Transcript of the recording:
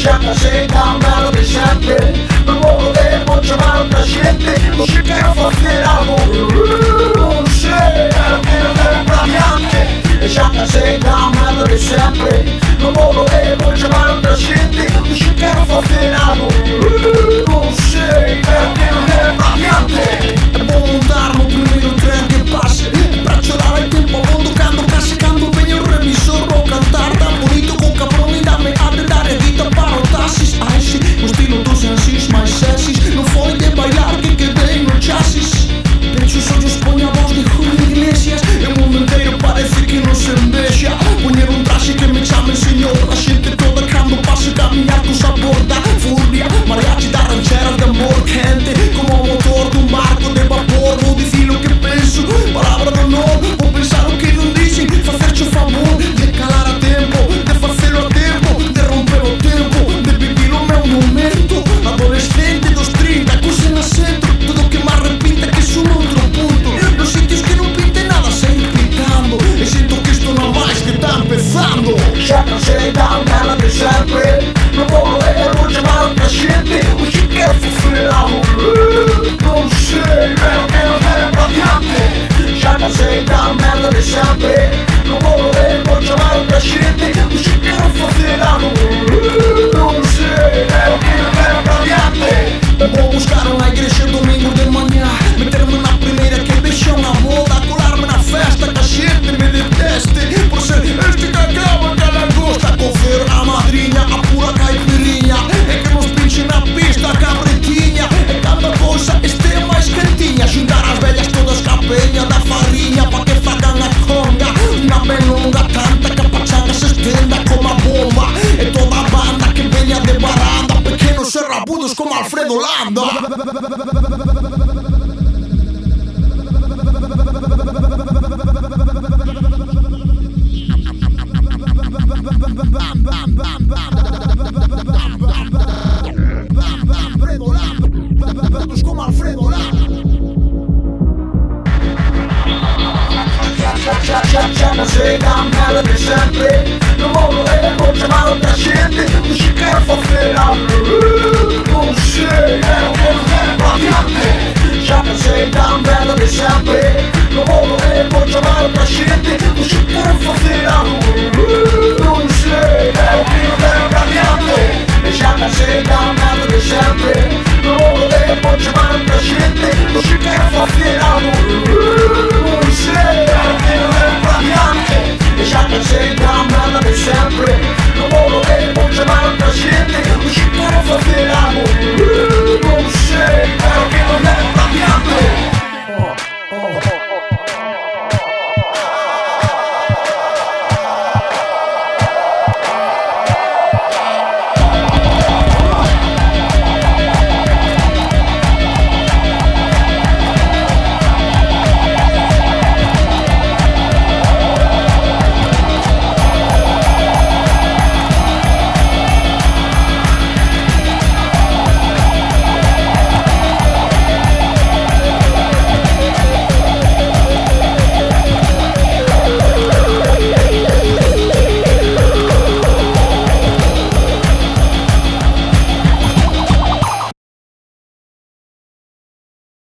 diciamo se cambiano pesante Non muovo le voce ma non trascende Non c'è più forte l'amore Non c'è almeno per un praticante Diciamo se cambiano pesante Non muovo le voce ma non trascende Non c'è più forte l'amore Non c'è Köpa sedan mellan No more vår är vårt som allt kan We should get för fulla hår serpentiña Xudar as vellas todas ca da farriña Pa que fagan a conga. Unha melonga canta que a pachanga se estenda como a bomba. E toda a banda que veña de baranda Pequenos e rabudos como Alfredo Landa. Alfredo Lando מנסה גם מעל המשקר לא מורה למרות שאמרת שאתה הוא שיקר פופר Já cansei da merda desse AP Não vou morrer, vou chamar pra gente O chupão fazer a rua Não sei, é o que eu tenho pra minha mente Já cansei da merda desse AP Não vou morrer, vou chamar pra gente O chupão fazer a rua Shake down, melody, shepherd.